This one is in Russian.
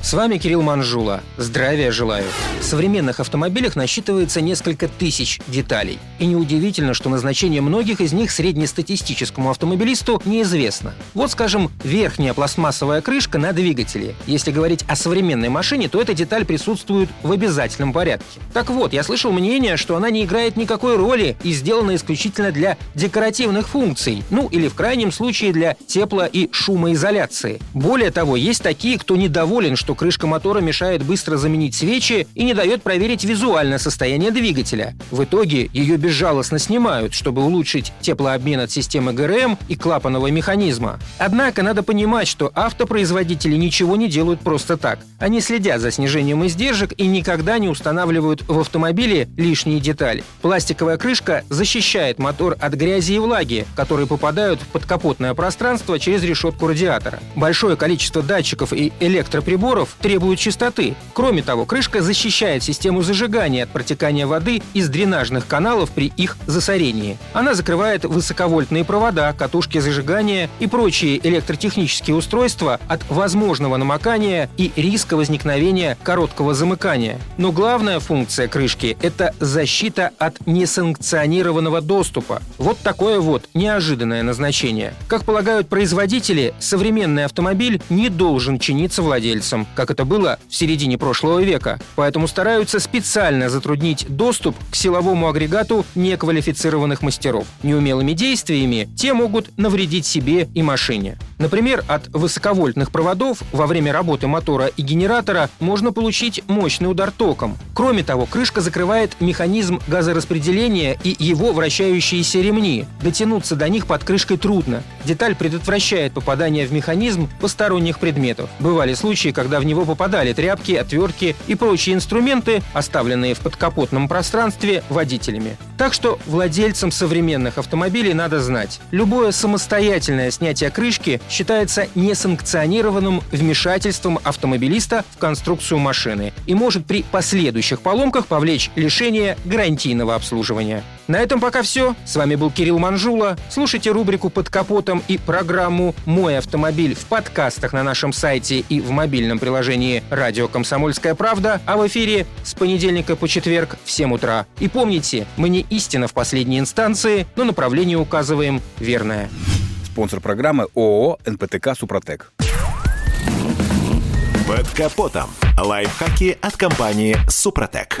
С вами Кирилл Манжула. Здравия желаю. В современных автомобилях насчитывается несколько тысяч деталей. И неудивительно, что назначение многих из них среднестатистическому автомобилисту неизвестно. Вот, скажем, верхняя пластмассовая крышка на двигателе. Если говорить о современной машине, то эта деталь присутствует в обязательном порядке. Так вот, я слышал мнение, что она не играет никакой роли и сделана исключительно для декоративных функций, ну или в крайнем случае для тепло- и шумоизоляции. Более того, есть такие, кто недоволен, что крышка мотора мешает быстро заменить свечи и не дает проверить визуальное состояние двигателя. В итоге ее безжалостно снимают, чтобы улучшить теплообмен от системы ГРМ и клапанного механизма. Однако надо понимать, что автопроизводители ничего не делают просто так. Они следят за снижением издержек и никогда не устанавливают в автомобиле лишние детали. Пластиковая крышка защищает мотор от грязи и влаги, которые попадают в подкапотное пространство через решетку радиатора. Большое количество датчиков и электроприборов требуют чистоты. Кроме того, крышка защищает систему зажигания от протекания воды из дренажных каналов при их засорении. Она закрывает высоковольтные провода, катушки зажигания и прочие электротехнические устройства от возможного намокания и риска возникновения короткого замыкания. Но главная функция крышки – это защита от несанкционированного доступа. Вот такое вот неожиданное назначение. Как полагают производители, современный автомобиль не должен чиниться владельцам, как это было в середине прошлого века. Поэтому стараются специально затруднить доступ к силовому агрегату неквалифицированных мастеров. Неумелыми действиями те могут навредить себе и машине. Например, от высоковольтных проводов во время работы мотора и генератора можно получить мощный удар током. Кроме того, крышка закрывает механизм газораспределения и его вращающиеся ремни. Дотянуться до них под крышкой трудно. Деталь предотвращает попадание в механизм посторонних предметов. Бывали случаи, когда в него попадали тряпки, отвертки и прочие инструменты, оставленные в подкапотном пространстве водителями. Так что владельцам современных автомобилей надо знать, любое самостоятельное снятие крышки считается несанкционированным вмешательством автомобилиста в конструкцию машины и может при последующих поломках повлечь лишение гарантийного обслуживания. На этом пока все. С вами был Кирилл Манжула. Слушайте рубрику «Под капотом» и программу «Мой автомобиль» в подкастах на нашем сайте и в мобильном приложении «Радио Комсомольская правда», а в эфире с понедельника по четверг в 7 утра. И помните, мы не истина в последней инстанции, но направление указываем верное. Спонсор программы ООО «НПТК Супротек». Под капотом. Лайфхаки от компании «Супротек».